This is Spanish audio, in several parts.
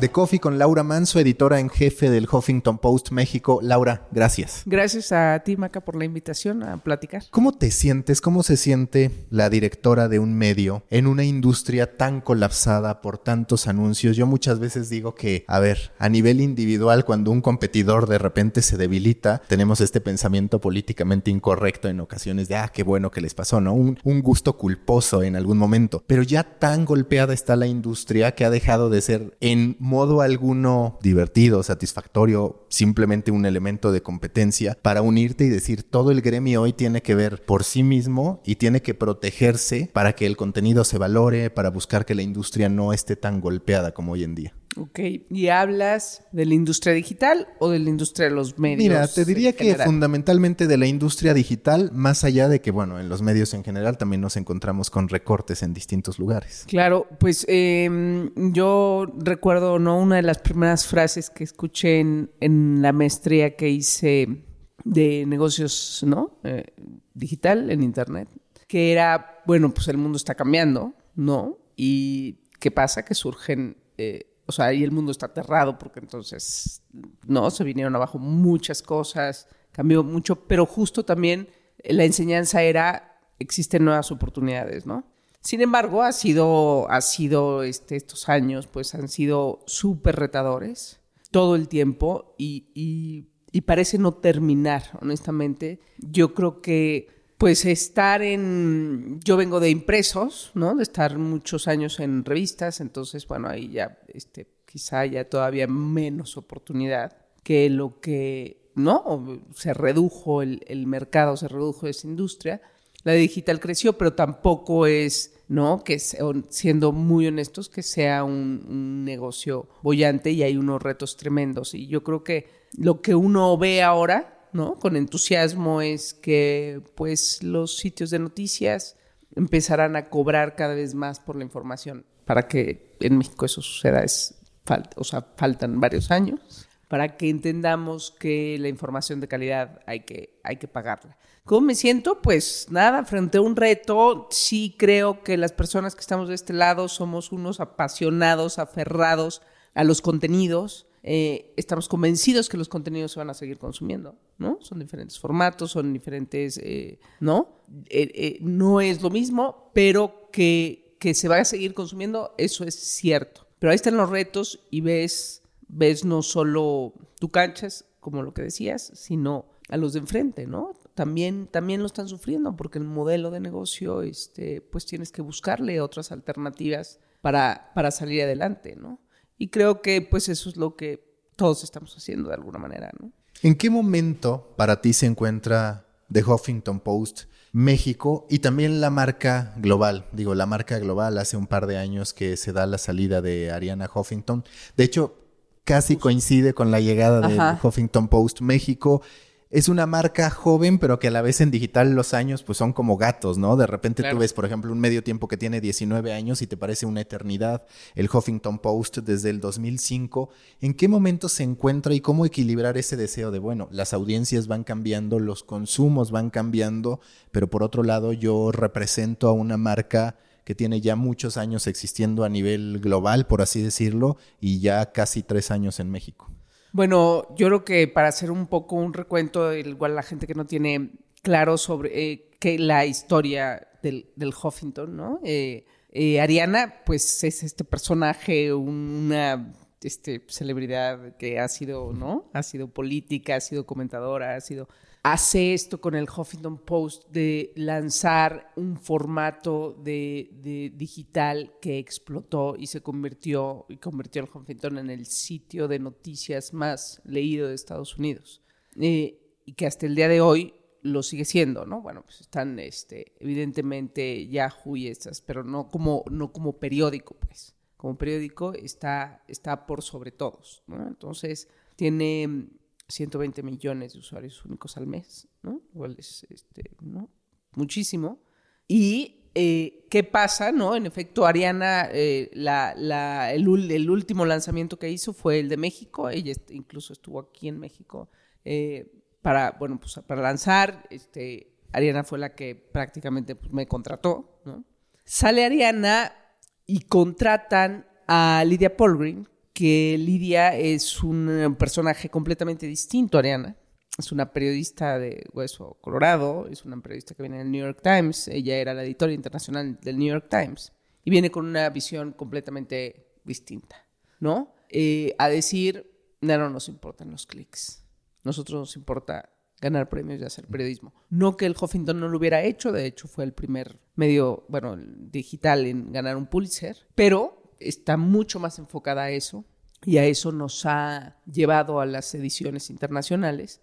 The Coffee con Laura Manso, editora en jefe del Huffington Post México. Laura, gracias. Gracias a ti, Maca, por la invitación a platicar. ¿Cómo te sientes, cómo se siente la directora de un medio en una industria tan colapsada por tantos anuncios? Yo muchas veces digo que, a ver, a nivel individual, cuando un competidor de repente se debilita, tenemos este pensamiento políticamente incorrecto en ocasiones de, ah, qué bueno que les pasó, ¿no? Un, un gusto culposo en algún momento. Pero ya tan golpeada está la industria que ha dejado de ser en modo alguno divertido, satisfactorio, simplemente un elemento de competencia para unirte y decir todo el gremio hoy tiene que ver por sí mismo y tiene que protegerse para que el contenido se valore, para buscar que la industria no esté tan golpeada como hoy en día. Ok, ¿y hablas de la industria digital o de la industria de los medios? Mira, te diría que fundamentalmente de la industria digital, más allá de que, bueno, en los medios en general también nos encontramos con recortes en distintos lugares. Claro, pues eh, yo recuerdo, ¿no? Una de las primeras frases que escuché en, en la maestría que hice de negocios, ¿no? Eh, digital, en Internet, que era, bueno, pues el mundo está cambiando, ¿no? Y ¿qué pasa? Que surgen... Eh, o sea, ahí el mundo está aterrado porque entonces, no, se vinieron abajo muchas cosas, cambió mucho, pero justo también la enseñanza era, existen nuevas oportunidades, ¿no? Sin embargo, ha sido, ha sido este, estos años, pues han sido súper retadores todo el tiempo y, y parece no terminar, honestamente. Yo creo que pues estar en, yo vengo de impresos, ¿no? De estar muchos años en revistas, entonces, bueno, ahí ya, este, quizá haya todavía menos oportunidad que lo que, ¿no? Se redujo el, mercado, se redujo esa industria. La digital creció, pero tampoco es, ¿no? Que siendo muy honestos, que sea un, un negocio bollante y hay unos retos tremendos. Y yo creo que lo que uno ve ahora, ¿no? Con entusiasmo es que pues los sitios de noticias empezarán a cobrar cada vez más por la información. Para que en México eso suceda es o sea, faltan varios años para que entendamos que la información de calidad hay que, hay que pagarla. ¿Cómo me siento? Pues nada, frente a un reto, sí creo que las personas que estamos de este lado somos unos apasionados, aferrados a los contenidos, eh, estamos convencidos que los contenidos se van a seguir consumiendo, ¿no? Son diferentes formatos, son diferentes, eh, ¿no? Eh, no es lo mismo, pero que, que se va a seguir consumiendo, eso es cierto. Pero ahí están los retos y ves, ves no solo tu canchas, como lo que decías, sino a los de enfrente, ¿no? También, también lo están sufriendo porque el modelo de negocio, este, pues tienes que buscarle otras alternativas para, para salir adelante, ¿no? Y creo que pues eso es lo que todos estamos haciendo de alguna manera, ¿no? ¿En qué momento para ti se encuentra The Huffington Post México y también la marca global? Digo, la marca global hace un par de años que se da la salida de Ariana Huffington. De hecho, casi coincide con la llegada de Huffington Post México es una marca joven, pero que a la vez en digital los años pues son como gatos, ¿no? De repente tú ves, por ejemplo, un medio tiempo que tiene 19 años y te parece una eternidad, el Huffington Post desde el 2005. ¿En qué momento se encuentra y cómo equilibrar ese deseo de, bueno, las audiencias van cambiando, los consumos van cambiando, pero por otro lado yo represento a una marca que tiene ya muchos años existiendo a nivel global, por así decirlo, y ya casi tres años en México? Bueno, yo creo que para hacer un poco un recuento, igual la gente que no tiene claro sobre eh, que la historia del, del Huffington, ¿no? Eh, eh, Ariana, pues es este personaje, una este, celebridad que ha sido, ¿no? Ha sido política, ha sido comentadora, ha sido hace esto con el Huffington Post de lanzar un formato de, digital que explotó y se convirtió y convirtió al Huffington en el sitio de noticias más leído de Estados Unidos eh, y que hasta el día de hoy lo sigue siendo, ¿no? Bueno, pues están este, evidentemente Yahoo y estas, pero no como, no como periódico, pues. Como periódico está, está por sobre todos. Entonces tiene 120 millones de usuarios únicos al mes, ¿no? Igual es este, ¿no? muchísimo. Y eh, ¿qué pasa? ¿no? En efecto, Ariana, eh, el, último lanzamiento que hizo fue el de México. Ella incluso estuvo aquí en México eh, para, bueno, pues, para lanzar. Este, Ariana fue la que prácticamente pues, me contrató. ¿no? Sale Ariana y contratan a Lidia Polgrin, que Lidia es un personaje completamente distinto a Ariana es una periodista de Hueso Colorado, es una periodista que viene del New York Times, ella era la editora internacional del New York Times y viene con una visión completamente distinta, ¿no? Eh, a decir, no, no nos importan los clics, nosotros nos importa ganar premios y hacer periodismo. No que el Huffington no lo hubiera hecho, de hecho fue el primer medio, bueno, digital en ganar un Pulitzer, pero está mucho más enfocada a eso y a eso nos ha llevado a las ediciones internacionales,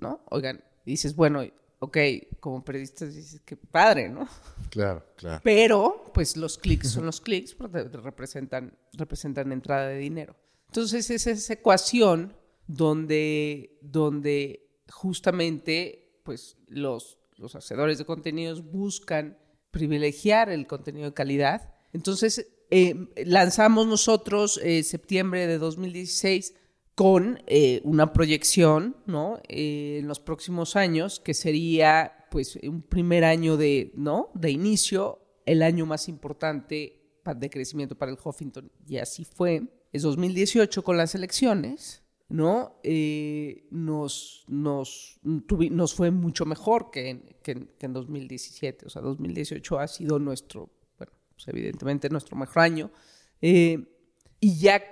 ¿no? Oigan, dices, bueno, ok, como periodista dices, qué padre, ¿no? Claro, claro. Pero, pues los clics son los clics, porque representan, representan entrada de dinero. Entonces es esa ecuación donde, donde justamente, pues los, los hacedores de contenidos buscan privilegiar el contenido de calidad. Entonces, eh, lanzamos nosotros eh, septiembre de 2016 con eh, una proyección ¿no? en los próximos años que sería pues un primer año de, ¿no? de inicio, el año más importante de crecimiento para el Huffington y así fue. Es 2018 con las elecciones, ¿no? nos, nos, nos fue mucho mejor que que en 2017, o sea, 2018 ha sido nuestro pues, evidentemente nuestro mejor año. Eh, y ya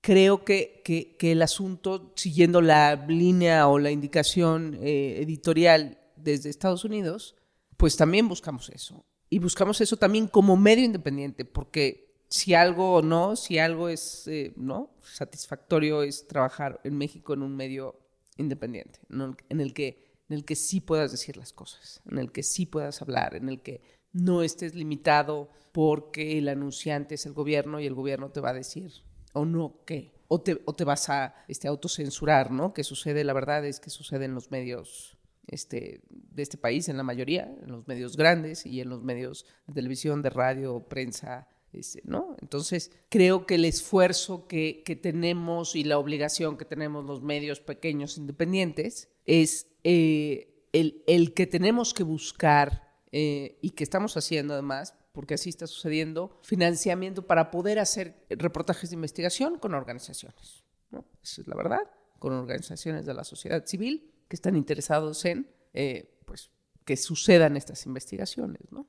creo que, que, el asunto, siguiendo la línea o la indicación eh, editorial desde Estados Unidos, pues también buscamos eso. Y buscamos eso también como medio independiente, porque si algo o no, si algo es eh, no satisfactorio es trabajar en México en un medio independiente, en el que en el que sí puedas decir las cosas, en el que sí puedas hablar, en el que no estés limitado porque el anunciante es el gobierno y el gobierno te va a decir o no qué. O te, o te vas a este, autocensurar, ¿no? Que sucede, la verdad es que sucede en los medios este, de este país, en la mayoría, en los medios grandes y en los medios de televisión, de radio, prensa, este, ¿no? Entonces, creo que el esfuerzo que, que, tenemos y la obligación que tenemos los medios pequeños independientes es eh, el, el que tenemos que buscar eh, y que estamos haciendo además, porque así está sucediendo, financiamiento para poder hacer reportajes de investigación con organizaciones. ¿no? Esa es la verdad, con organizaciones de la sociedad civil que están interesados en eh, pues, que sucedan estas investigaciones. ¿no?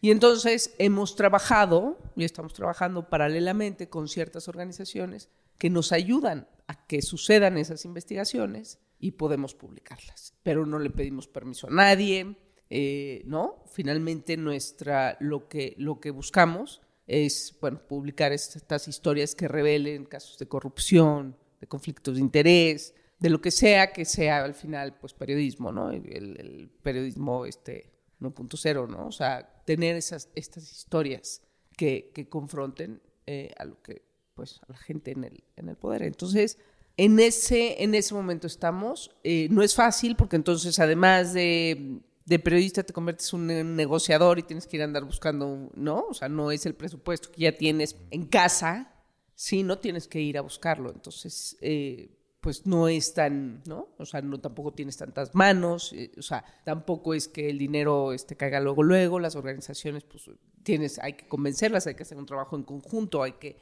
Y entonces hemos trabajado y estamos trabajando paralelamente con ciertas organizaciones que nos ayudan a que sucedan esas investigaciones y podemos publicarlas. Pero no le pedimos permiso a nadie, eh, ¿no? Finalmente nuestra, lo que, lo que buscamos es, bueno, publicar estas historias que revelen casos de corrupción, de conflictos de interés, de lo que sea que sea al final, pues periodismo, ¿no? El, periodismo este 1.0, ¿no? O sea, tener esas, estas historias que, que confronten eh, a lo que, pues, a la gente en el, en el poder. Entonces, en ese, en ese momento estamos. Eh, no es fácil porque entonces, además de de periodista te conviertes en un negociador y tienes que ir a andar buscando, ¿no? O sea, no es el presupuesto que ya tienes en casa, sí, no tienes que ir a buscarlo. Entonces, eh, pues no es tan, ¿no? O sea, no tampoco tienes tantas manos, eh, o sea, tampoco es que el dinero este, caiga luego, luego, las organizaciones, pues tienes, hay que convencerlas, hay que hacer un trabajo en conjunto, hay que,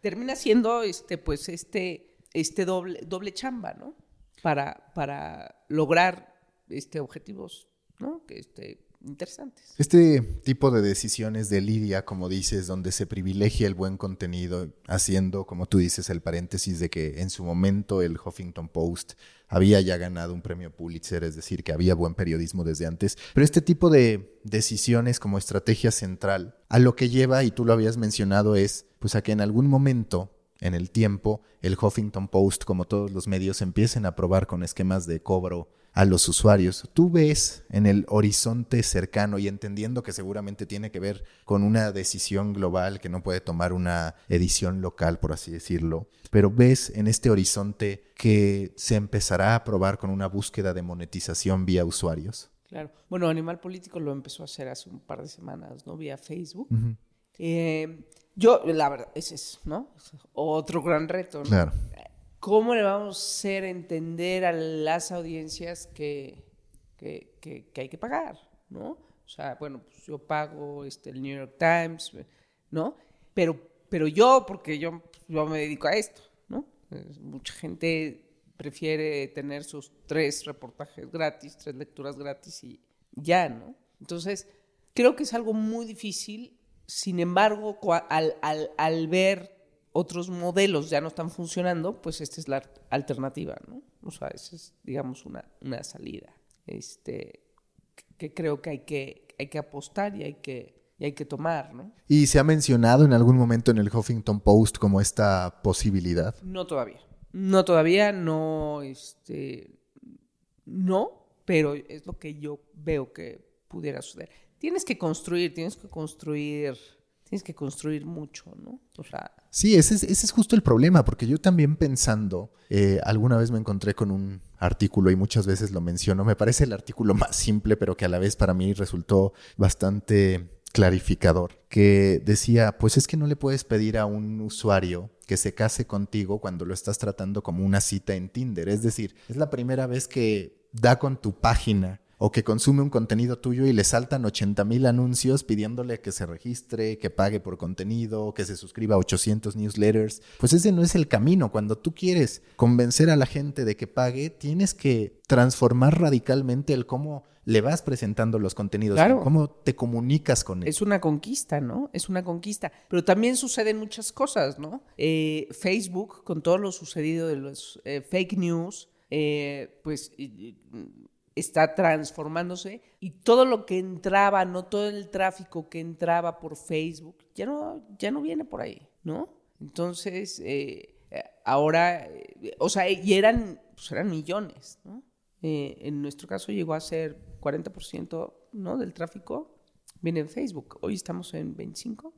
termina siendo, este, pues, este, este doble, doble chamba, ¿no? Para, para lograr este, objetivos ¿no? Que este, interesantes. Este tipo de decisiones de Lidia, como dices, donde se privilegia el buen contenido, haciendo, como tú dices, el paréntesis de que en su momento el Huffington Post había ya ganado un premio Pulitzer, es decir, que había buen periodismo desde antes. Pero este tipo de decisiones como estrategia central, a lo que lleva, y tú lo habías mencionado, es pues a que en algún momento en el tiempo, el Huffington Post, como todos los medios, empiecen a probar con esquemas de cobro a los usuarios. Tú ves en el horizonte cercano y entendiendo que seguramente tiene que ver con una decisión global que no puede tomar una edición local, por así decirlo, pero ves en este horizonte que se empezará a probar con una búsqueda de monetización vía usuarios. Claro. Bueno, Animal Político lo empezó a hacer hace un par de semanas, ¿no? Vía Facebook. Eh, yo, la verdad, ese es, ¿no? Otro gran reto, ¿no? Claro. ¿Cómo le vamos a hacer entender a las audiencias que, que, hay que pagar, ¿no? O sea, bueno, pues yo pago este, el New York Times, ¿no? Pero, pero yo, porque yo, yo me dedico a esto, ¿no? Mucha gente prefiere tener sus tres reportajes gratis, tres lecturas gratis y ya, ¿no? Entonces, creo que es algo muy difícil, sin embargo, al, al, al ver otros modelos ya no están funcionando, pues esta es la alternativa, ¿no? O sea, esa es, digamos, una, una salida este, que creo que hay, que hay que apostar y hay que, y hay que tomar, ¿no? ¿Y se ha mencionado en algún momento en el Huffington Post como esta posibilidad? No todavía. No todavía, no, este, no, pero es lo que yo veo que pudiera suceder. Tienes que construir, tienes que construir, tienes que construir mucho, ¿no? O sea... Sí, ese es, justo el problema, porque yo también pensando, eh, alguna vez me encontré con un artículo y muchas veces lo menciono, me parece el artículo más simple, pero que a la vez para mí resultó bastante clarificador, que decía, pues es que no le puedes pedir a un usuario que se case contigo cuando lo estás tratando como una cita en Tinder. Es decir, es la primera vez que da con tu página o que consume un contenido tuyo y le saltan 80 mil anuncios pidiéndole que se registre, que pague por contenido, que se suscriba a 800 newsletters. Pues ese no es el camino. Cuando tú quieres convencer a la gente de que pague, tienes que transformar radicalmente el cómo le vas presentando los contenidos, cómo te comunicas con él. Es una conquista, ¿no? Es una conquista. Pero también suceden muchas cosas, ¿no? Eh, Facebook, con todo lo sucedido de los eh, fake news, eh, pues está transformándose y todo lo que entraba, no todo el tráfico que entraba por Facebook, ya no, ya no viene por ahí, ¿no? Entonces, eh, ahora, eh, o sea, y eran, pues eran millones, ¿no? Eh, en nuestro caso llegó a ser 40% ¿no? del tráfico viene en Facebook. Hoy estamos en 25%.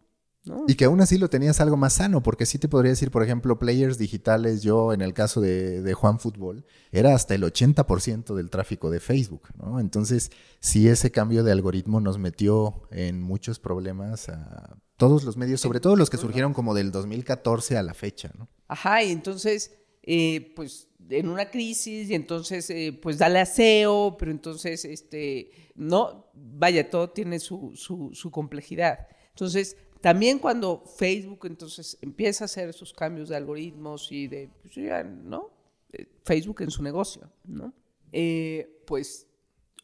Y que aún así lo tenías algo más sano, porque sí te podría decir, por ejemplo, players digitales, yo en el caso de, Juan Fútbol, era hasta el 80% del tráfico de Facebook, ¿no? Entonces, sí ese cambio de algoritmo nos metió en muchos problemas a todos los medios, sobre todo los que surgieron como del 2014 a la fecha, ¿no? Ajá, y entonces, eh, pues en una crisis y entonces eh, pues dale aseo, pero entonces este no, vaya, todo tiene su, su, su complejidad. Entonces, también cuando Facebook entonces empieza a hacer esos cambios de algoritmos y de, pues ya, ¿no? Eh, Facebook en su negocio, ¿no? Eh, pues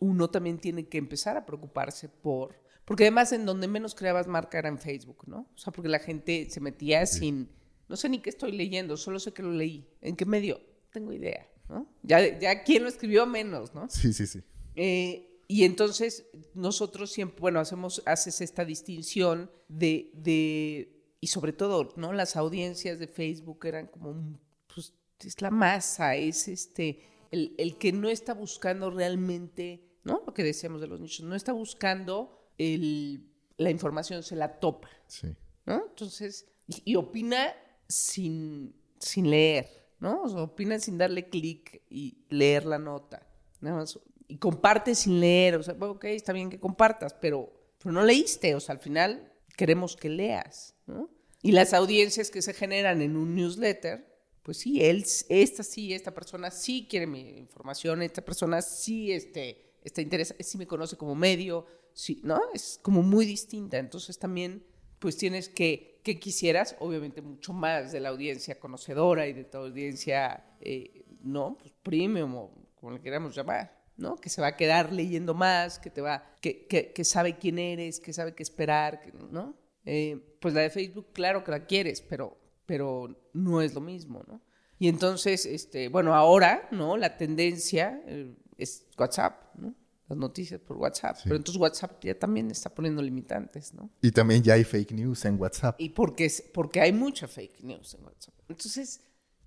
uno también tiene que empezar a preocuparse por, porque además en donde menos creabas marca era en Facebook, ¿no? O sea, porque la gente se metía sin, no sé ni qué estoy leyendo, solo sé que lo leí. ¿En qué medio? Tengo idea, ¿no? Ya, ya quién lo escribió menos, ¿no? Sí, sí, sí. Eh, y entonces nosotros siempre, bueno, hacemos, haces esta distinción de, de, y sobre todo, ¿no? Las audiencias de Facebook eran como, pues, es la masa, es este, el, el que no está buscando realmente, ¿no? Lo que decíamos de los nichos, no está buscando el, la información, se la topa, sí. ¿no? Entonces, y, opina sin, sin leer, ¿no? O sea, opina sin darle clic y leer la nota. Nada más y compartes sin leer, o sea, ok, está bien que compartas, pero, pero no leíste, o sea, al final queremos que leas, ¿no? Y las audiencias que se generan en un newsletter, pues sí, él, esta sí, esta persona sí quiere mi información, esta persona sí este, está interesa, sí me conoce como medio, sí, ¿no? Es como muy distinta, entonces también pues tienes que, que quisieras, obviamente mucho más de la audiencia conocedora y de tu audiencia, eh, ¿no? Pues premium o como le queramos llamar. ¿No? Que se va a quedar leyendo más, que te va, que, que, sabe quién eres, que sabe qué esperar, ¿no? Eh, pues la de Facebook, claro que la quieres, pero, pero no es lo mismo, ¿no? Y entonces, este, bueno, ahora, ¿no? La tendencia eh, es WhatsApp, ¿no? Las noticias por WhatsApp. Pero entonces WhatsApp ya también está poniendo limitantes, ¿no? Y también ya hay fake news en WhatsApp. Y porque, porque hay mucha fake news en WhatsApp. Entonces,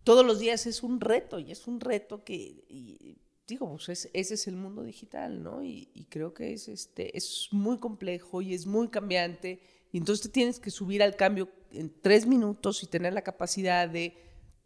todos los días es un reto y es un reto que digo, pues ese es el mundo digital, ¿no? Y, creo que es, este, es muy complejo y es muy cambiante. Y entonces te tienes que subir al cambio en tres minutos y tener la capacidad de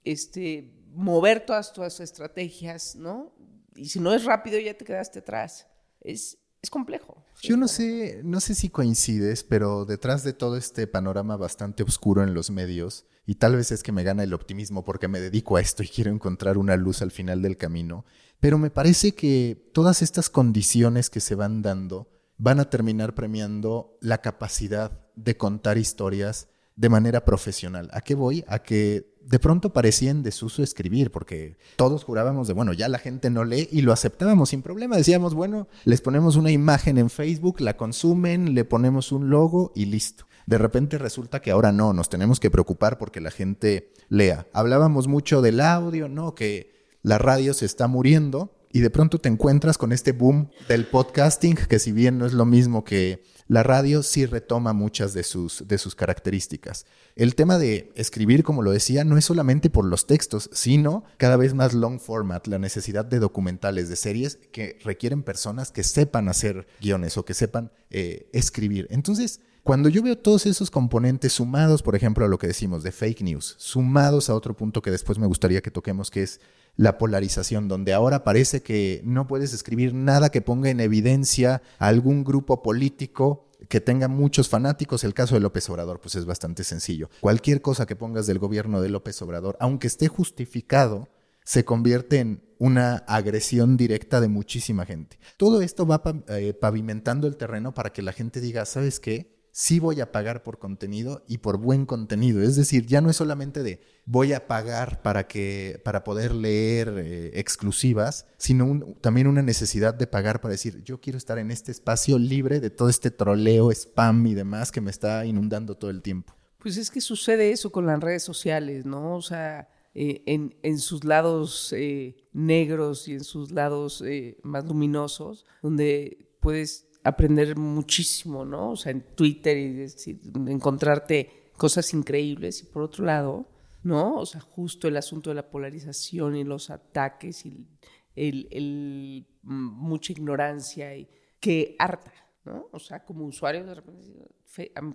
este, mover todas tus estrategias, ¿no? Y si no es rápido, ya te quedaste atrás. Es, es complejo. Yo no sé, no sé si coincides, pero detrás de todo este panorama bastante oscuro en los medios, y tal vez es que me gana el optimismo porque me dedico a esto y quiero encontrar una luz al final del camino, pero me parece que todas estas condiciones que se van dando van a terminar premiando la capacidad de contar historias de manera profesional. ¿A qué voy? A que de pronto parecía en desuso escribir, porque todos jurábamos de, bueno, ya la gente no lee y lo aceptábamos sin problema. Decíamos, bueno, les ponemos una imagen en Facebook, la consumen, le ponemos un logo y listo. De repente resulta que ahora no, nos tenemos que preocupar porque la gente lea. Hablábamos mucho del audio, ¿no? Que la radio se está muriendo y de pronto te encuentras con este boom del podcasting, que si bien no es lo mismo que la radio, sí retoma muchas de sus, de sus características. El tema de escribir, como lo decía, no es solamente por los textos, sino cada vez más long format, la necesidad de documentales, de series que requieren personas que sepan hacer guiones o que sepan eh, escribir. Entonces, cuando yo veo todos esos componentes sumados, por ejemplo, a lo que decimos de fake news, sumados a otro punto que después me gustaría que toquemos, que es la polarización, donde ahora parece que no puedes escribir nada que ponga en evidencia a algún grupo político que tenga muchos fanáticos. El caso de López Obrador, pues es bastante sencillo. Cualquier cosa que pongas del gobierno de López Obrador, aunque esté justificado, se convierte en una agresión directa de muchísima gente. Todo esto va eh, pavimentando el terreno para que la gente diga, ¿sabes qué? Sí voy a pagar por contenido y por buen contenido. Es decir, ya no es solamente de voy a pagar para que para poder leer eh, exclusivas, sino también una necesidad de pagar para decir, yo quiero estar en este espacio libre de todo este troleo, spam y demás que me está inundando todo el tiempo. Pues es que sucede eso con las redes sociales, ¿no? O sea, eh, en, en, sus lados eh, negros y en sus lados más luminosos, donde puedes aprender muchísimo, ¿no? O sea, en Twitter y decir, encontrarte cosas increíbles. Y por otro lado, ¿no? O sea, justo el asunto de la polarización y los ataques y el, mm, mucha ignorancia y que harta, ¿no? O sea, como usuario de repente,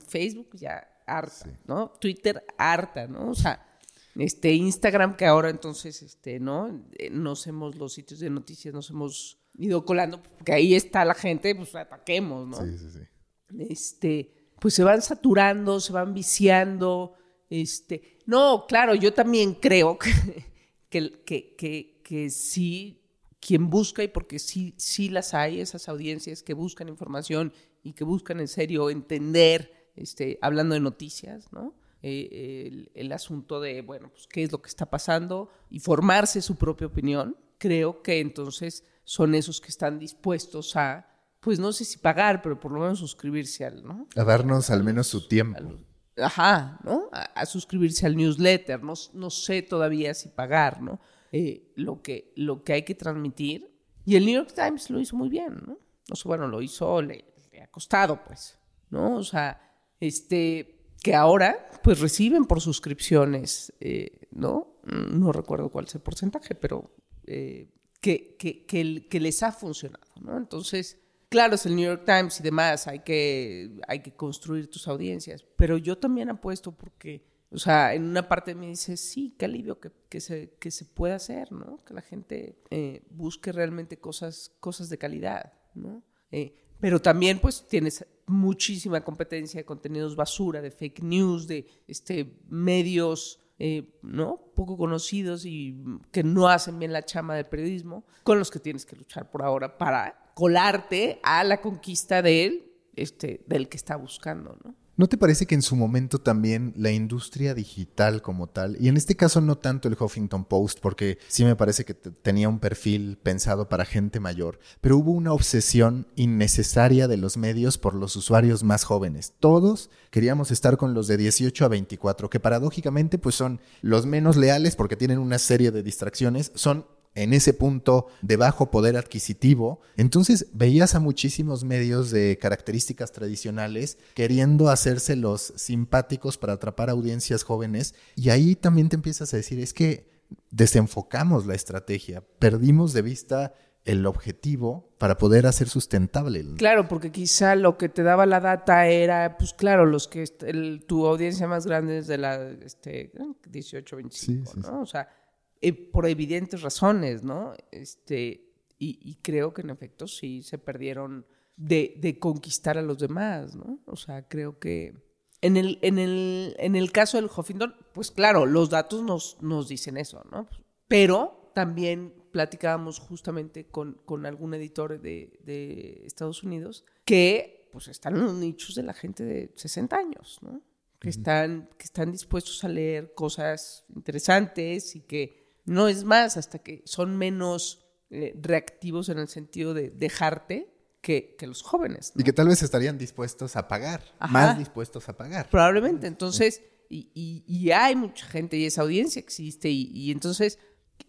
Facebook ya harta, ¿no? Twitter harta, ¿no? O sea, este Instagram que ahora entonces, este, ¿no? Eh, nos hemos, los sitios de noticias nos hemos ido colando, porque ahí está la gente, pues ataquemos, ¿no? Sí, sí, sí. Este, pues se van saturando, se van viciando. Este, no, claro, yo también creo que, que, que, que, sí, quien busca, y porque sí, sí las hay, esas audiencias que buscan información y que buscan en serio entender, este, hablando de noticias, ¿no? Eh, el, el, asunto de, bueno, pues qué es lo que está pasando y formarse su propia opinión, creo que entonces son esos que están dispuestos a, pues no sé si pagar, pero por lo menos suscribirse al, ¿no? A darnos al menos su tiempo. ajá, ¿no? A, suscribirse al newsletter, no, no sé todavía si pagar, ¿no? Eh, lo, que, lo que hay que transmitir. Y el New York Times lo hizo muy bien, ¿no? O sea, bueno, lo hizo, le, ha costado, pues, ¿no? O sea, este, que ahora, pues reciben por suscripciones, eh, ¿no? No recuerdo cuál es el porcentaje, pero eh, que, que, que, les ha funcionado, ¿no? Entonces, claro, es el New York Times y demás, hay que, hay que construir tus audiencias, pero yo también apuesto porque, o sea, en una parte me dice, sí, qué alivio que, que, se, que se puede hacer, ¿no? Que la gente eh, busque realmente cosas, cosas de calidad, ¿no? Eh, pero también, pues, tienes muchísima competencia de contenidos basura, de fake news, de este, medios eh, ¿no? poco conocidos y que no hacen bien la chama del periodismo, con los que tienes que luchar por ahora para colarte a la conquista de él, este, del que está buscando, ¿no? ¿No te parece que en su momento también la industria digital como tal, y en este caso no tanto el Huffington Post, porque sí me parece que tenía un perfil pensado para gente mayor, pero hubo una obsesión innecesaria de los medios por los usuarios más jóvenes. Todos queríamos estar con los de 18 a 24, que paradójicamente pues son los menos leales porque tienen una serie de distracciones, son en ese punto de bajo poder adquisitivo, entonces veías a muchísimos medios de características tradicionales queriendo hacerse los simpáticos para atrapar audiencias jóvenes y ahí también te empiezas a decir, es que desenfocamos la estrategia, perdimos de vista el objetivo para poder hacer sustentable. Claro, porque quizá lo que te daba la data era, pues claro, los que tu audiencia más grande es de la este, 18, 25, ¿no? O sea, eh, por evidentes razones, ¿no? Este, y, creo que en efecto sí se perdieron de, de conquistar a los demás, ¿no? O sea, creo que en el, en el, en el caso del Huffington, pues claro, los datos nos, nos dicen eso, ¿no? Pero también platicábamos justamente con, con algún editor de, de, Estados Unidos que pues están los nichos de la gente de 60 años, ¿no? Que, están, que están dispuestos a leer cosas interesantes y que no es más hasta que son menos eh, reactivos en el sentido de dejarte que, que los jóvenes. Y que tal vez estarían dispuestos a pagar, más dispuestos a pagar. Probablemente, entonces, y, y, y, hay mucha gente y esa audiencia existe y, y entonces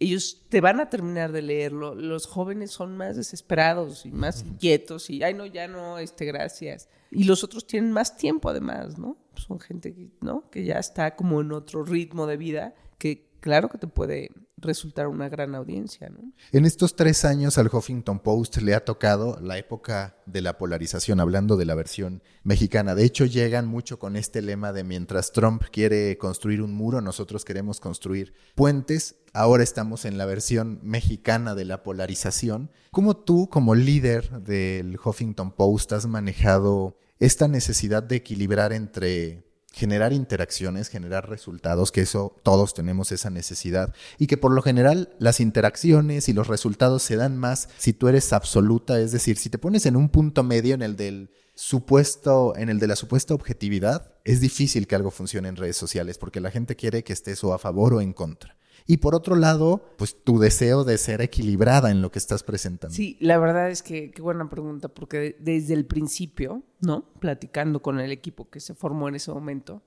ellos te van a terminar de leerlo. Los jóvenes son más desesperados y más inquietos y, ay, no, ya no, este, gracias. Y los otros tienen más tiempo además, ¿no? Son gente que, ¿no? que ya está como en otro ritmo de vida que claro que te puede resultar una gran audiencia. ¿no? En estos tres años al Huffington Post le ha tocado la época de la polarización, hablando de la versión mexicana. De hecho, llegan mucho con este lema de mientras Trump quiere construir un muro, nosotros queremos construir puentes. Ahora estamos en la versión mexicana de la polarización. ¿Cómo tú, como líder del Huffington Post, has manejado esta necesidad de equilibrar entre generar interacciones, generar resultados, que eso todos tenemos esa necesidad y que por lo general las interacciones y los resultados se dan más si tú eres absoluta, es decir, si te pones en un punto medio en el del supuesto, en el de la supuesta objetividad, es difícil que algo funcione en redes sociales porque la gente quiere que estés o a favor o en contra. Y por otro lado, pues tu deseo de ser equilibrada en lo que estás presentando. Sí, la verdad es que qué buena pregunta, porque desde el principio, ¿no? Platicando con el equipo que se formó en ese momento,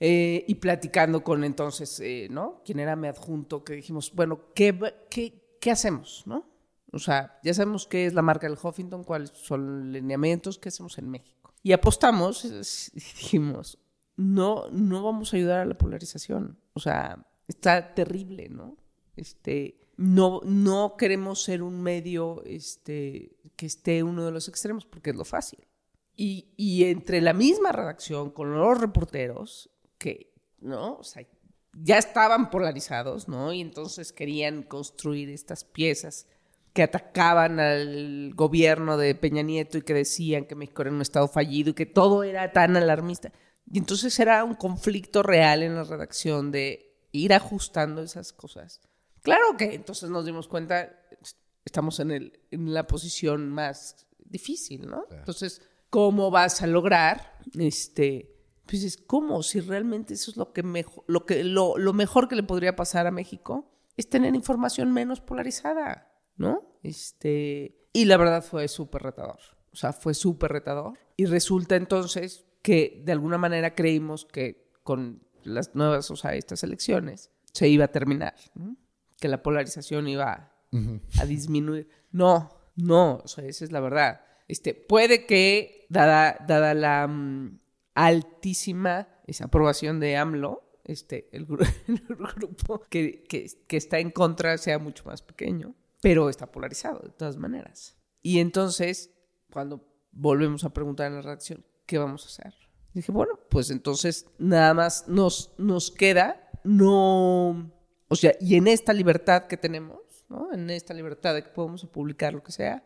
eh, y platicando con entonces, eh, ¿no? Quien era mi adjunto, que dijimos, bueno, ¿qué, qué, qué hacemos, ¿no? O sea, ya sabemos qué es la marca del Huffington, cuáles son los lineamientos, qué hacemos en México. Y apostamos y dijimos, no, no vamos a ayudar a la polarización. O sea, está terrible, ¿no? Este, no, no queremos ser un medio este, que esté uno de los extremos porque es lo fácil. Y, y entre la misma redacción, con los reporteros, que, ¿no? O sea, ya estaban polarizados, ¿no? Y entonces querían construir estas piezas que atacaban al gobierno de Peña Nieto y que decían que México era un estado fallido y que todo era tan alarmista. Y entonces era un conflicto real en la redacción de ir ajustando esas cosas. Claro que entonces nos dimos cuenta, estamos en, el, en la posición más difícil, ¿no? Entonces, ¿cómo vas a lograr este pues es cómo si realmente eso es lo que mejor lo que lo, lo, mejor que le podría pasar a México es tener información menos polarizada, ¿no? Este, y la verdad fue súper retador. O sea, fue súper retador y resulta entonces que de alguna manera creímos que con las nuevas, o sea, estas elecciones, se iba a terminar, que la polarización iba a, disminuir. No, no, o sea, esa es la verdad. Este, puede que, dada, dada la mm, altísima esa aprobación de AMLO, este, el, grupo que, que, que está en contra sea mucho más pequeño, pero está polarizado de todas maneras. Y entonces, cuando volvemos a preguntar en la reacción, ¿qué vamos a hacer? Dije, bueno, pues entonces nada más nos, nos queda no, o sea, y en esta libertad que tenemos, ¿no? En esta libertad de que podemos publicar lo que sea,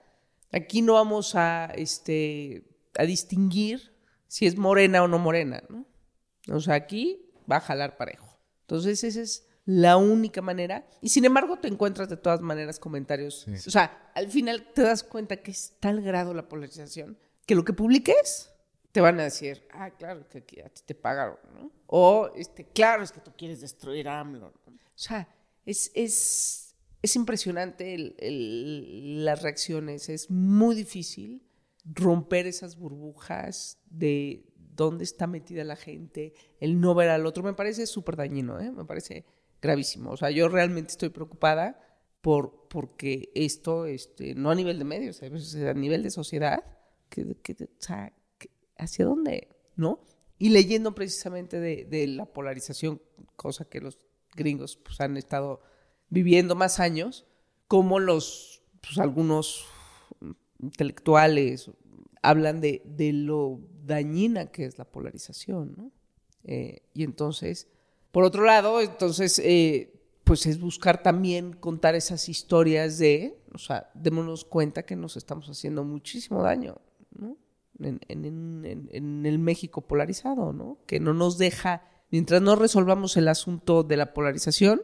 aquí no vamos a, este, a distinguir si es morena o no morena, ¿no? O sea, aquí va a jalar parejo. Entonces esa es la única manera. Y sin embargo te encuentras de todas maneras comentarios. O sea, al final te das cuenta que es tal grado la polarización que lo que publiques te van a decir, ah, claro, que a ti te pagaron, ¿no? O, este, claro, es que tú quieres destruir a AMLO. O sea, es, es, es impresionante las reacciones, es muy difícil romper esas burbujas de dónde está metida la gente, el no ver al otro, me parece súper dañino, ¿eh? me parece gravísimo. O sea, yo realmente estoy preocupada por, porque esto, este, no a nivel de medios, a nivel de sociedad, que, que o sea, ¿hacia dónde? ¿No? Y leyendo precisamente de, la polarización, cosa que los gringos pues, han estado viviendo más años, como los, pues, algunos intelectuales hablan de, de, lo dañina que es la polarización, ¿no? Eh, y entonces, por otro lado, entonces, eh, pues es buscar también contar esas historias de, o sea, démonos cuenta que nos estamos haciendo muchísimo daño, En, en, en, el México polarizado, ¿no? Que no nos deja, mientras no resolvamos el asunto de la polarización,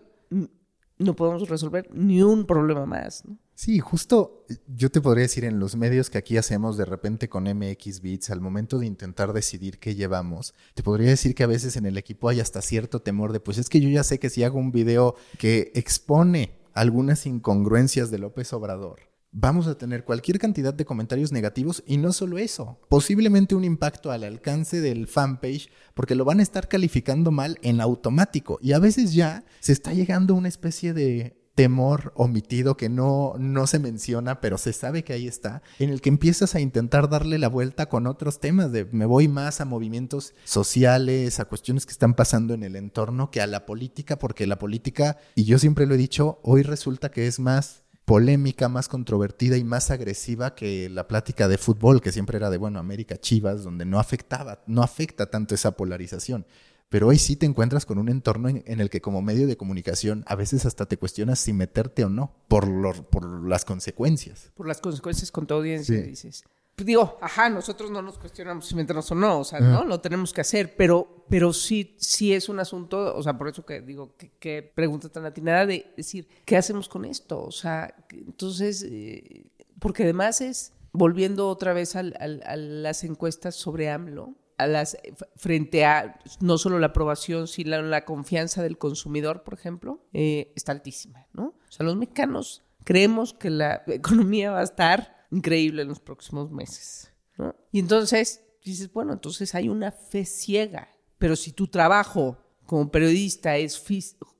no podemos resolver ni un problema más, ¿no? Sí, justo eh, yo te podría decir en los medios que aquí hacemos de repente con MX Beats, al momento de intentar decidir qué llevamos, te podría decir que a veces en el equipo hay hasta cierto temor de, pues es que yo ya sé que si hago un video que expone algunas incongruencias de López Obrador, vamos a tener cualquier cantidad de comentarios negativos y no solo eso, posiblemente un impacto al alcance del fanpage porque lo van a estar calificando mal en automático y a veces ya se está llegando a una especie de temor omitido que no, no se menciona, pero se sabe que ahí está, en el que empiezas a intentar darle la vuelta con otros temas, de me voy más a movimientos sociales, a cuestiones que están pasando en el entorno que a la política, porque la política, y yo siempre lo he dicho, hoy resulta que es más polémica, más controvertida y más agresiva que la plática de fútbol, que siempre era de, bueno, América Chivas, donde no afectaba, no afecta tanto esa polarización. Pero hoy sí te encuentras con un entorno en, el que como medio de comunicación a veces hasta te cuestionas si meterte o no por, por las consecuencias. Por las consecuencias con tu audiencia, dices. Pues digo, ajá, nosotros no nos cuestionamos si meternos o no, o sea, ¿no? Lo tenemos que hacer, pero, pero sí, sí es un asunto, o sea, por eso que digo, qué pregunta tan atinada de decir, ¿qué hacemos con esto? O sea, entonces, eh, porque además es, volviendo otra vez a las encuestas sobre AMLO, las, frente a no solo la aprobación, sino la, confianza del consumidor, por ejemplo, eh, está altísima, ¿no? O sea, los mexicanos creemos que la economía va a estar increíble en los próximos meses, ¿no? Y entonces dices, bueno, entonces hay una fe ciega, pero si tu trabajo como periodista es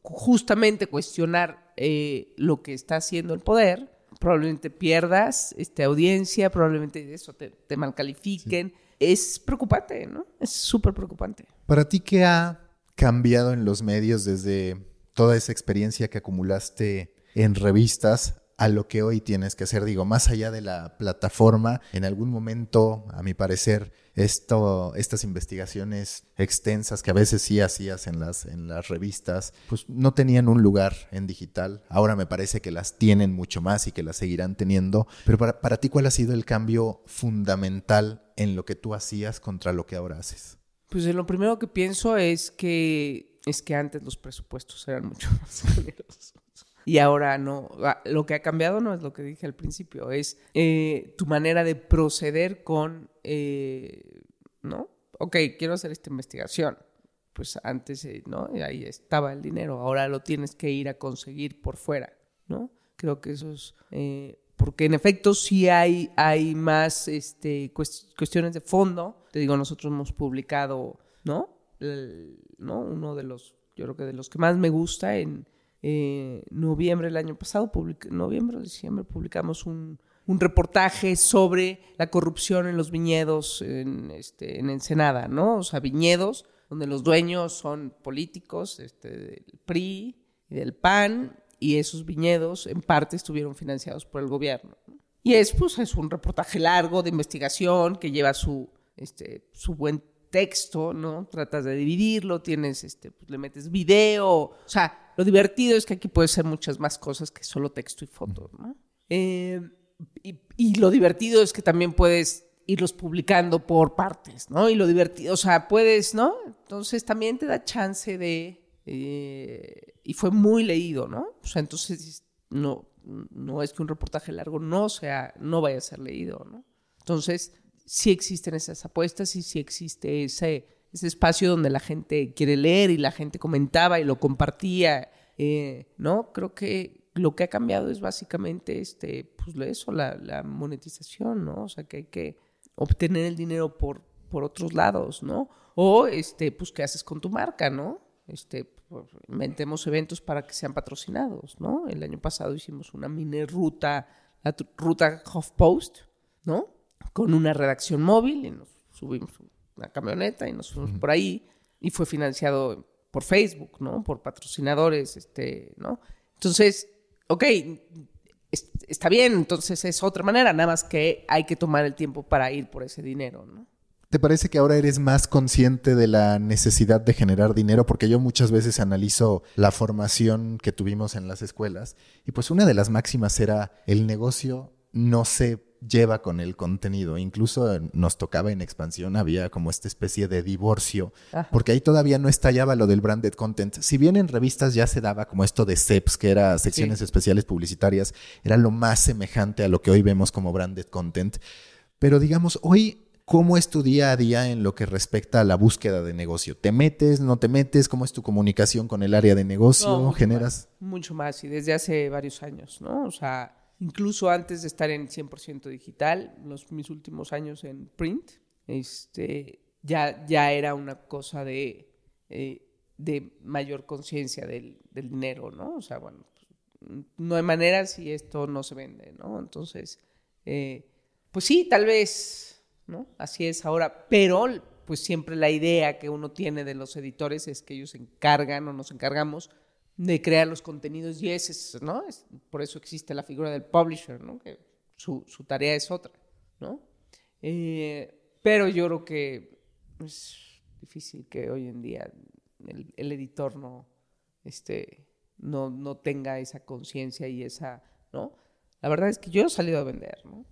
justamente cuestionar eh, lo que está haciendo el poder, probablemente pierdas este, audiencia, probablemente eso te, te malcalifiquen es preocupante, ¿no? Es súper preocupante. Para ti, ¿qué ha cambiado en los medios desde toda esa experiencia que acumulaste en revistas a lo que hoy tienes que hacer. Digo, más allá de la plataforma, en algún momento, a mi parecer, esto, estas investigaciones extensas que a veces sí hacías en las, en las revistas, pues no tenían un lugar en digital. Ahora me parece que las tienen mucho más y que las seguirán teniendo. Pero para, para ti, ¿cuál ha sido el cambio fundamental en lo que tú hacías contra lo que ahora haces? Pues lo primero que pienso es que es que antes los presupuestos eran mucho más generosos. Y ahora no, ah, lo que ha cambiado no es lo que dije al principio, es eh, tu manera de proceder con, eh, ¿no? Ok, quiero hacer esta investigación. Pues antes, eh, ¿no? Ahí estaba el dinero, ahora lo tienes que ir a conseguir por fuera, ¿no? Creo que eso es, porque en efecto sí hay, hay más este, cuestiones de fondo. Te digo, nosotros hemos publicado, ¿no? ¿no? Uno de los, yo creo que de los que más me gusta en eh, noviembre del año pasado, noviembre o diciembre, publicamos un, reportaje sobre la corrupción en los viñedos en, este, en Ensenada, ¿no? O sea, viñedos donde los dueños son políticos este, del PRI y del PAN, y esos viñedos en parte estuvieron financiados por el gobierno. Y es, pues, es un reportaje largo de investigación que lleva su, este, su buen texto, ¿no? Tratas de dividirlo, tienes, este, pues le metes video, o sea, lo divertido es que aquí puede ser muchas más cosas que solo texto y fotos, ¿no? Eh, y, lo divertido es que también puedes irlos publicando por partes, ¿no? Y lo divertido, o sea, puedes, ¿no? Entonces también te da chance de... Eh, y fue muy leído, ¿no? O sea, entonces no, no es que un reportaje largo no sea, no vaya a ser leído, ¿no? Entonces, sí existen esas apuestas y sí existe ese ese espacio donde la gente quiere leer y la gente comentaba y lo compartía, eh, ¿no? Creo que lo que ha cambiado es básicamente este, pues eso, la, monetización, ¿no? O sea, que hay que obtener el dinero por, por otros lados, ¿no? O, este, pues, ¿qué haces con tu marca, no? Este, pues, inventemos eventos para que sean patrocinados, ¿no? El año pasado hicimos una mini ruta, la ruta HuffPost, ¿no? Con una redacción móvil y nos subimos una camioneta y nos fuimos por ahí y fue financiado por Facebook, ¿no? Por patrocinadores, este, ¿no? Entonces, ok, está bien, entonces es otra manera, nada más que hay que tomar el tiempo para ir por ese dinero, ¿no? ¿Te parece que ahora eres más consciente de la necesidad de generar dinero? Porque yo muchas veces analizo la formación que tuvimos en las escuelas y pues una de las máximas era el negocio no se lleva con el contenido. Incluso nos tocaba en expansión, había como esta especie de divorcio, porque ahí todavía no estallaba lo del branded content. Si bien en revistas ya se daba como esto de SEPs, que era secciones especiales publicitarias, era lo más semejante a lo que hoy vemos como branded content. Pero digamos, hoy ¿Cómo es tu día a día en lo que respecta a la búsqueda de negocio? ¿Te metes, no te metes? ¿Cómo es tu comunicación con el área de negocio? mucho ¿Generas? Más, mucho más y desde hace varios años, ¿no? O sea, incluso antes de estar en 100% digital, los, mis últimos años en print, este, ya, ya era una cosa de, eh, de mayor conciencia del, dinero, ¿no? O sea, bueno, pues, no hay manera si esto no se vende, ¿no? Entonces, eh, pues sí, tal vez, ¿no? Así es ahora, pero pues siempre la idea que uno tiene de los editores es que ellos se encargan o nos encargamos de crear los contenidos y ese ¿no? Es, por eso existe la figura del publisher, ¿no? Que su, su tarea es otra, ¿no? Eh, pero yo creo que es difícil que hoy en día el, el editor no, este, no, no tenga esa conciencia y esa, ¿no? La verdad es que yo he salido a vender, ¿no?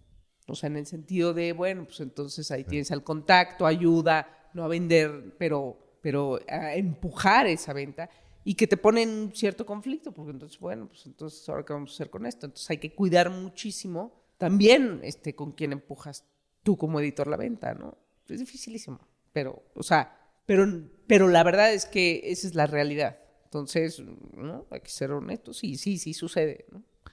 O sea, en el sentido de, bueno, pues entonces ahí tienes al contacto, ayuda, no a vender, pero, pero a empujar esa venta y que te pone en cierto conflicto, porque entonces, bueno, pues entonces, ¿ahora qué vamos a hacer con esto? Entonces hay que cuidar muchísimo también este, con quién empujas tú como editor la venta, ¿no? Es dificilísimo, pero, o sea, pero, pero la verdad es que esa es la realidad. Entonces, ¿no? Hay que ser honestos. Sí, sí, sí sucede.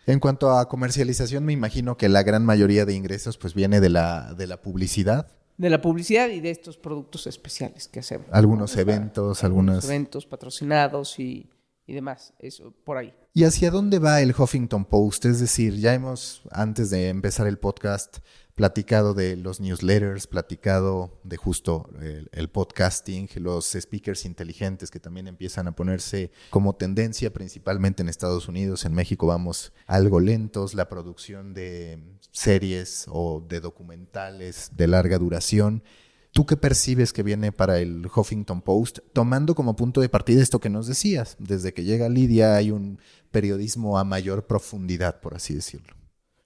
En cuanto a comercialización, me imagino que la gran mayoría de ingresos pues viene de la, de la publicidad de la publicidad y de estos productos especiales que hacemos. Algunos eventos, algunos eventos patrocinados y, y, demás, eso por ahí. ¿Y hacia dónde va el Huffington Post? Es decir, ya hemos, antes de empezar el podcast, platicado de los newsletters, platicado de justo el, podcasting, los speakers inteligentes que también empiezan a ponerse como tendencia, principalmente en Estados Unidos. En México vamos algo lentos, la producción de series o de documentales de larga duración. ¿Tú qué percibes que viene para el Huffington Post, tomando como punto de partida esto que nos decías? Desde que llega Lidia hay un periodismo a mayor profundidad, por así decirlo.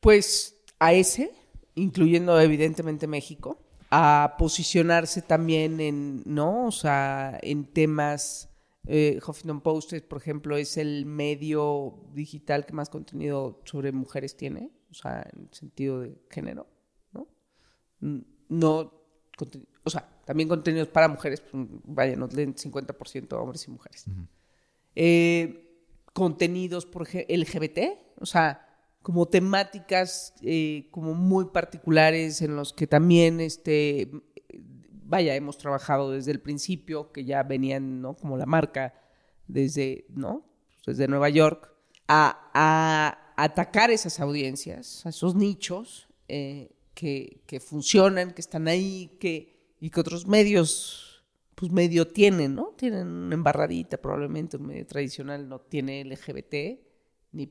Pues a ese incluyendo evidentemente México, a posicionarse también en, ¿no? O sea, en temas, eh, Huffington Post, por ejemplo, es el medio digital que más contenido sobre mujeres tiene, o sea, en sentido de género, ¿no? No, o sea, también contenidos para mujeres, pues, vaya, nos leen 50% hombres y mujeres. Eh, contenidos por LGBT, o sea, como temáticas eh, como muy particulares en los que también, este, vaya, hemos trabajado desde el principio, que ya venían, ¿no? Como la marca desde, ¿no? Desde Nueva York, a, atacar esas audiencias, a esos nichos eh, que, que, funcionan, que están ahí, que, y que otros medios, pues medio tienen, ¿no? Tienen una embarradita probablemente, un medio tradicional no tiene LGBT, ni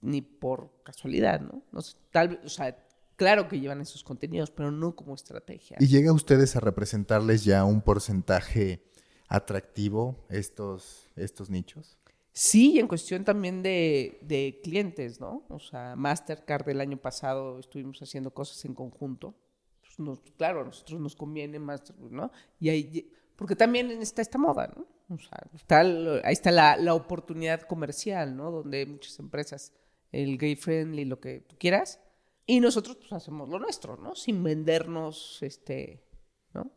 ni por casualidad, ¿no? no tal, o sea, claro que llevan esos contenidos, pero no como estrategia. ¿Y llega a ustedes a representarles ya un porcentaje atractivo estos, estos nichos? Sí, en cuestión también de, de, clientes, ¿no? O sea, Mastercard el año pasado estuvimos haciendo cosas en conjunto. Pues claro, a nosotros nos conviene más, ¿no? Y ahí, porque también está esta moda, ¿no? O sea, está, ahí está la, la oportunidad comercial, ¿no? Donde muchas empresas el gay friendly, lo que tú quieras. Y nosotros pues hacemos lo nuestro, ¿no? Sin vendernos, este, ¿no?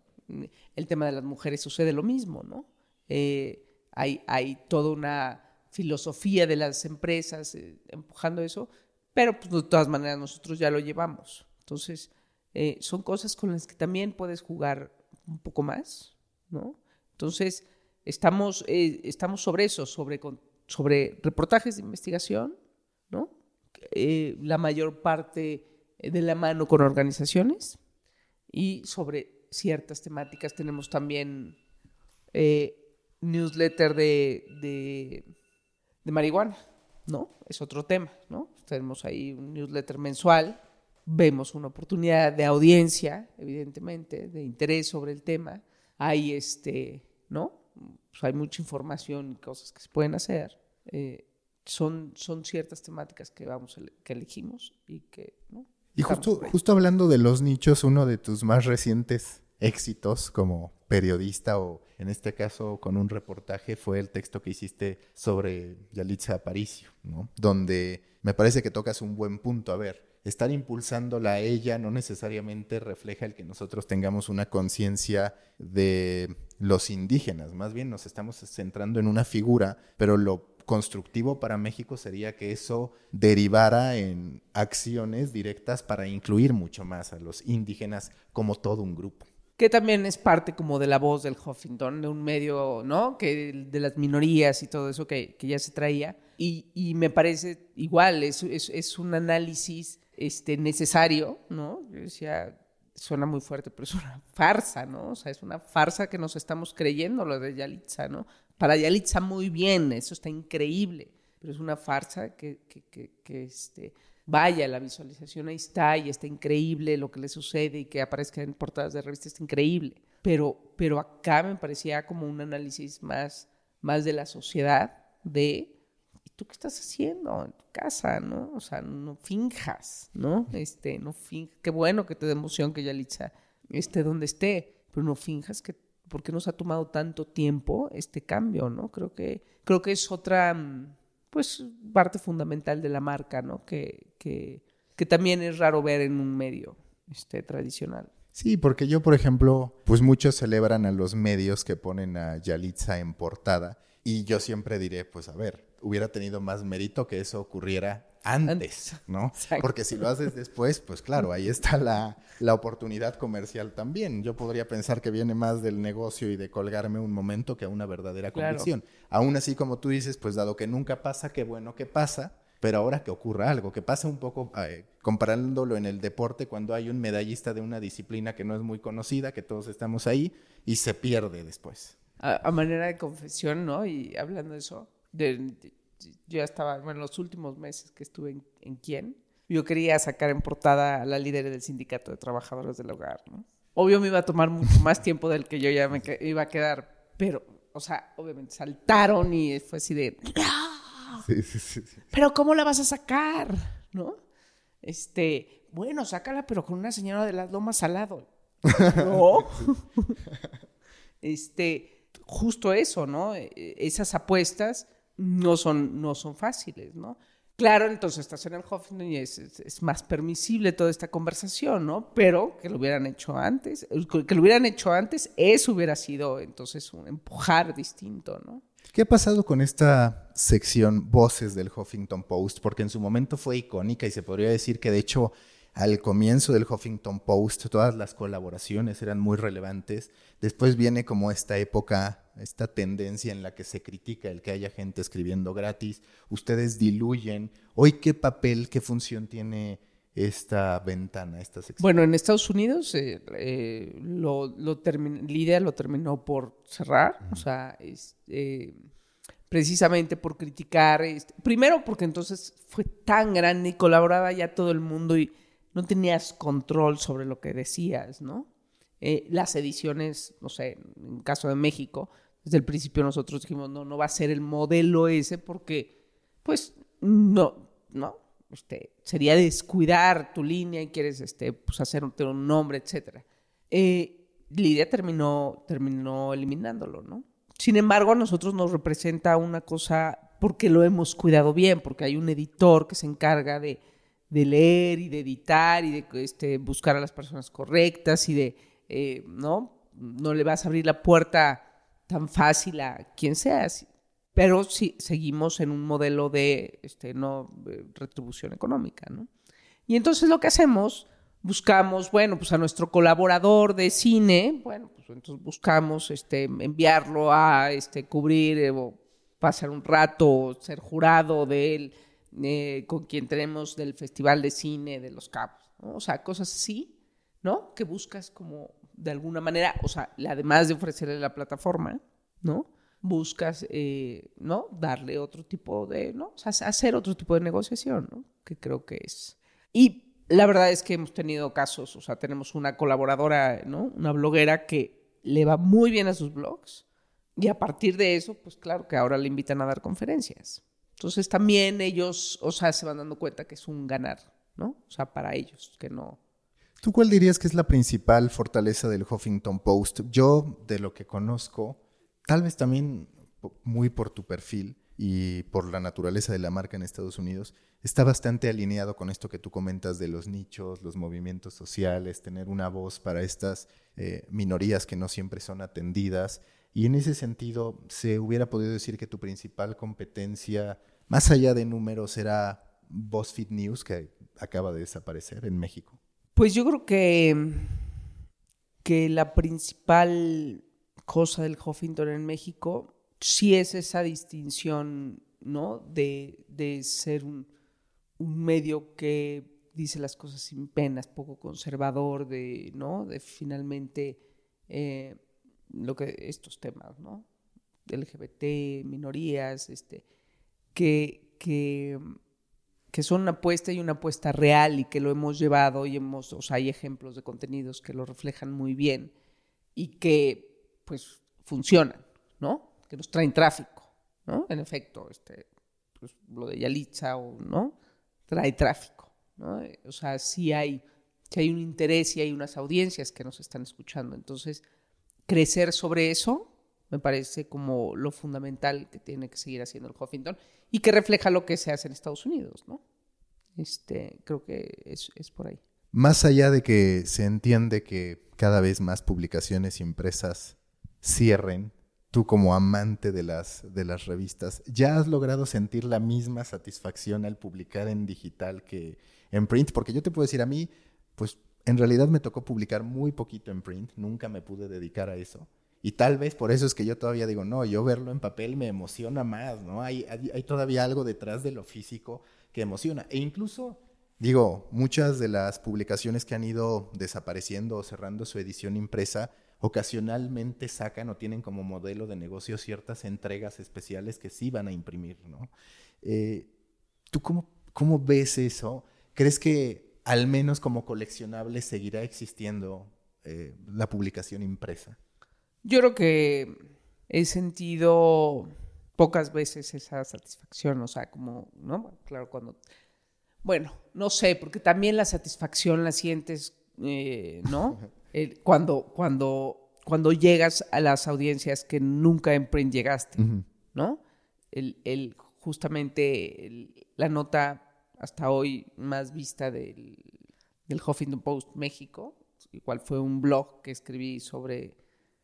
El tema de las mujeres sucede lo mismo, ¿no? Eh, hay, hay toda una filosofía de las empresas eh, empujando eso, pero pues de todas maneras nosotros ya lo llevamos. Entonces, eh, son cosas con las que también puedes jugar un poco más, ¿no? Entonces, estamos, estamos sobre eso, sobre, sobre reportajes de investigación. Eh, la mayor parte de la mano con organizaciones y sobre ciertas temáticas tenemos también eh, newsletter de, de, marihuana, ¿no? Es otro tema, ¿no? Tenemos ahí un newsletter mensual, vemos una oportunidad de audiencia, evidentemente, de interés sobre el tema, hay este, ¿no? Pues hay mucha información y cosas que se pueden hacer. Eh, son, son ciertas temáticas que, vamos, que elegimos y que... ¿no? Y justo, justo hablando de los nichos, uno de tus más recientes éxitos como periodista o en este caso con un reportaje fue el texto que hiciste sobre Yalitza Aparicio, ¿no? Donde me parece que tocas un buen punto. A ver, estar impulsándola a ella no necesariamente refleja el que nosotros tengamos una conciencia de los indígenas, más bien nos estamos centrando en una figura, pero lo constructivo para México sería que eso derivara en acciones directas para incluir mucho más a los indígenas como todo un grupo que también es parte como de la voz del Huffington, de un medio, ¿no? Que de las minorías y todo eso que, ya se traía. Y, me parece igual, es, es, un análisis este, necesario, ¿no? Yo decía, suena muy fuerte, pero es una farsa, ¿no? O sea, es una farsa que nos estamos creyendo lo de Yalitza, ¿no? Para Yalitza muy bien, eso está increíble, pero es una farsa que, que, que, que este, vaya, la visualización ahí está y está increíble lo que le sucede y que aparezca en portadas de revistas, está increíble. Pero, pero acá me parecía como un análisis más, más de la sociedad, de, ¿y tú qué estás haciendo en tu casa, no? O sea, no finjas, ¿no? Este, no finjas, qué bueno que te dé emoción que Yalitza esté donde esté, pero no finjas que, ¿por qué nos ha tomado tanto tiempo este cambio, no? Creo que, creo que es otra mm, pues parte fundamental de la marca, ¿no? Que, que, que también es raro ver en un medio este, tradicional. Sí, porque yo, por ejemplo, pues muchos celebran a los medios que ponen a Yalitza en portada y yo siempre diré, pues a ver, hubiera tenido más mérito que eso ocurriera antes, ¿no? Porque si lo haces después, pues claro, ahí está la, la, oportunidad comercial también. Yo podría pensar que viene más del negocio y de colgarme un momento que a una verdadera convicción. Aún así, como tú dices, pues dado que nunca pasa, qué bueno que pasa, pero ahora que ocurra algo, que pasa un poco eh, comparándolo en el deporte cuando hay un medallista de una disciplina que no es muy conocida, que todos estamos ahí y se pierde después. A, manera de confesión, ¿no? Y hablando de eso, de yo ya estaba, bueno, los últimos meses que estuve en, en Quién, yo quería sacar en portada a la líder del sindicato de trabajadores del hogar, ¿no? Obvio me iba a tomar mucho más tiempo del que yo ya me iba a quedar, pero, o sea, obviamente saltaron y fue así de. Sí, sí, sí, Pero ¿cómo la vas a sacar? ¿No? Este, bueno, sácala, pero con una señora de las lomas al lado. ¿No? este, justo eso, ¿no? E, esas apuestas no son, no son fáciles, ¿no? Claro, entonces estás en el Huffington y es, es, más permisible toda esta conversación, ¿no? Pero que lo hubieran hecho antes, que lo hubieran hecho antes, eso hubiera sido entonces un empujar distinto, ¿no? ¿Qué ha pasado con esta sección Voces del Huffington Post? Porque en su momento fue icónica y se podría decir que de hecho al comienzo del Huffington Post todas las colaboraciones eran muy relevantes. Después viene como esta época, esta tendencia en la que se critica el que haya gente escribiendo gratis. Ustedes diluyen. Hoy, ¿qué papel, qué función tiene esta ventana, esta sección? Bueno, en Estados Unidos eh, eh, lo, lo Lidia lo terminó por cerrar. O sea, eh, precisamente por criticar. Este, primero porque entonces fue tan grande y colaboraba ya todo el mundo y no tenías control sobre lo que decías, ¿no? Eh, las ediciones, no sé, en caso de México, desde el principio nosotros dijimos, no, no va a ser el modelo ese porque, pues, no, no, este, sería descuidar tu línea y quieres, este, pues, hacer un, un nombre, etcétera. Eh, Lidia terminó, terminó eliminándolo, ¿no? Sin embargo, a nosotros nos representa una cosa porque lo hemos cuidado bien, porque hay un editor que se encarga de de leer y de editar y de este, buscar a las personas correctas y de, eh, ¿no? No le vas a abrir la puerta tan fácil a quien sea, pero sí seguimos en un modelo de, este, no, retribución económica, ¿no? Y entonces lo que hacemos, buscamos, bueno, pues a nuestro colaborador de cine, bueno, pues entonces buscamos este, enviarlo a este, cubrir eh, o pasar un rato, ser jurado de él, eh, con quien tenemos del Festival de Cine de Los Cabos, O sea, cosas así, ¿no? Que buscas como de alguna manera, o sea, además de ofrecerle la plataforma, ¿no? Buscas, eh, ¿no? Darle otro tipo de, ¿no? O sea, hacer otro tipo de negociación, ¿no? Que creo que es. Y la verdad es que hemos tenido casos, o sea, tenemos una colaboradora, ¿no? Una bloguera que le va muy bien a sus blogs. Y a partir de eso, pues claro que ahora le invitan a dar conferencias. Entonces también ellos, o sea, se van dando cuenta que es un ganar, ¿no? O sea, para ellos, que no. ¿Tú cuál dirías que es la principal fortaleza del Huffington Post? Yo, de lo que conozco, tal vez también muy por tu perfil y por la naturaleza de la marca en Estados Unidos, está bastante alineado con esto que tú comentas de los nichos, los movimientos sociales, tener una voz para estas eh, minorías que no siempre son atendidas. Y en ese sentido, se hubiera podido decir que tu principal competencia, más allá de números, era BuzzFeed News, que acaba de desaparecer en México. Pues yo creo que, que la principal cosa del Huffington en México sí es esa distinción, ¿no? De, de ser un, un, medio que dice las cosas sin penas, poco conservador, de, ¿no? De finalmente eh, lo que estos temas, ¿no? LGBT, minorías, este, que, que, que son una apuesta y una apuesta real y que lo hemos llevado y hemos, o sea, hay ejemplos de contenidos que lo reflejan muy bien y que, pues, funcionan, ¿no? que nos traen tráfico, ¿no? En efecto, este, pues, lo de Yalitza o, ¿no? Trae tráfico, ¿no? O sea, sí hay, hay un interés y hay unas audiencias que nos están escuchando. Entonces, crecer sobre eso me parece como lo fundamental que tiene que seguir haciendo el Huffington y que refleja lo que se hace en Estados Unidos, ¿no? Este, creo que es, es por ahí. Más allá de que se entiende que cada vez más publicaciones y empresas cierren tú como amante de las, de las revistas, ¿ya has logrado sentir la misma satisfacción al publicar en digital que en print? Porque yo te puedo decir, a mí, pues en realidad me tocó publicar muy poquito en print, nunca me pude dedicar a eso. Y tal vez por eso es que yo todavía digo, no, yo verlo en papel me emociona más, ¿no? Hay, todavía algo detrás de lo físico que emociona. E incluso, digo, muchas de las publicaciones que han ido desapareciendo o cerrando su edición impresa, ocasionalmente sacan o tienen como modelo de negocio ciertas entregas especiales que sí van a imprimir, ¿no? Eh, ¿Tú cómo, cómo ves eso? ¿Crees que al menos como coleccionable seguirá existiendo eh, la publicación impresa? Yo creo que he sentido pocas veces esa satisfacción, o sea, como, ¿no? Claro, cuando... Bueno, no sé, porque también la satisfacción la sientes, eh, ¿no? cuando, cuando, cuando llegas a las audiencias que nunca en print llegaste, ¿no? El, justamente la nota hasta hoy más vista del, del Huffington Post México, igual fue un blog que escribí sobre,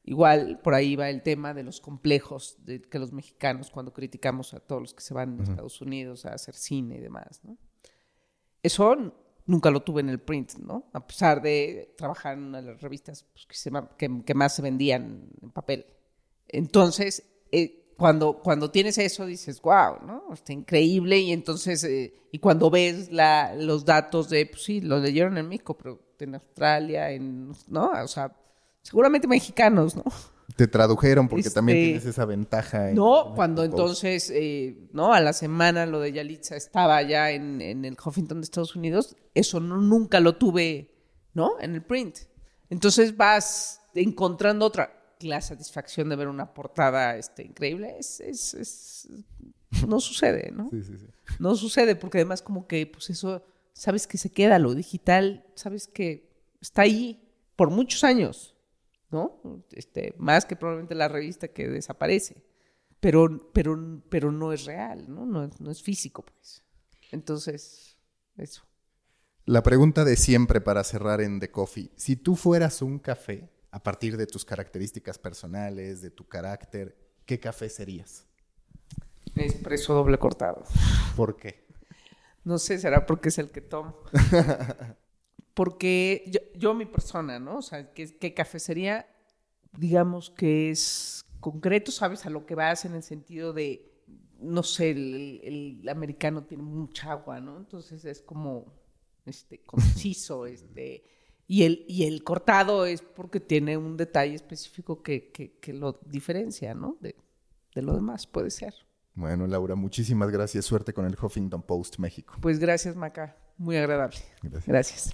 igual por ahí va el tema de los complejos de que los mexicanos cuando criticamos a todos los que se van a Estados Unidos a hacer cine y demás, ¿no? Eso nunca lo tuve en el print, ¿no? A pesar de trabajar en una de las revistas pues, que, más se vendían en papel. Entonces, eh, cuando, cuando tienes eso, dices, wow, ¿no? Está increíble. Y entonces, eh, y cuando ves la, los datos de, pues sí, lo leyeron en México, pero en Australia, en, ¿no? O sea, seguramente mexicanos, ¿no? Te tradujeron porque también este, tienes esa ventaja. no, cuando entonces, eh, ¿no? A la semana lo de Yalitza estaba ya en, en, el Huffington de Estados Unidos, eso no, nunca lo tuve, ¿no? En el print. Entonces vas encontrando otra. La satisfacción de ver una portada este, increíble es, es, es no sucede, ¿no? Sí, sí, sí. No sucede porque además como que, pues eso, sabes que se queda, lo digital, sabes que está ahí por muchos años. ¿No? Este, más que probablemente la revista que desaparece. Pero, pero, pero no es real, ¿no? No, es físico, pues. Entonces, eso. La pregunta de siempre para cerrar en The Coffee. Si tú fueras un café, a partir de tus características personales, de tu carácter, ¿qué café serías? Espresso doble cortado. ¿Por qué? No sé, será porque es el que tomo. porque yo, mi persona, ¿no? O sea, ¿qué, café sería? Digamos que es concreto, sabes a lo que vas en el sentido de, no sé, el, americano tiene mucha agua, ¿no? Entonces es como, este, conciso, este, y el, y el cortado es porque tiene un detalle específico que, que, lo diferencia, ¿no? De, de lo demás, puede ser. Bueno, Laura, muchísimas gracias. Suerte con el Huffington Post México. Pues gracias, Maca. Muy agradable. Gracias. gracias.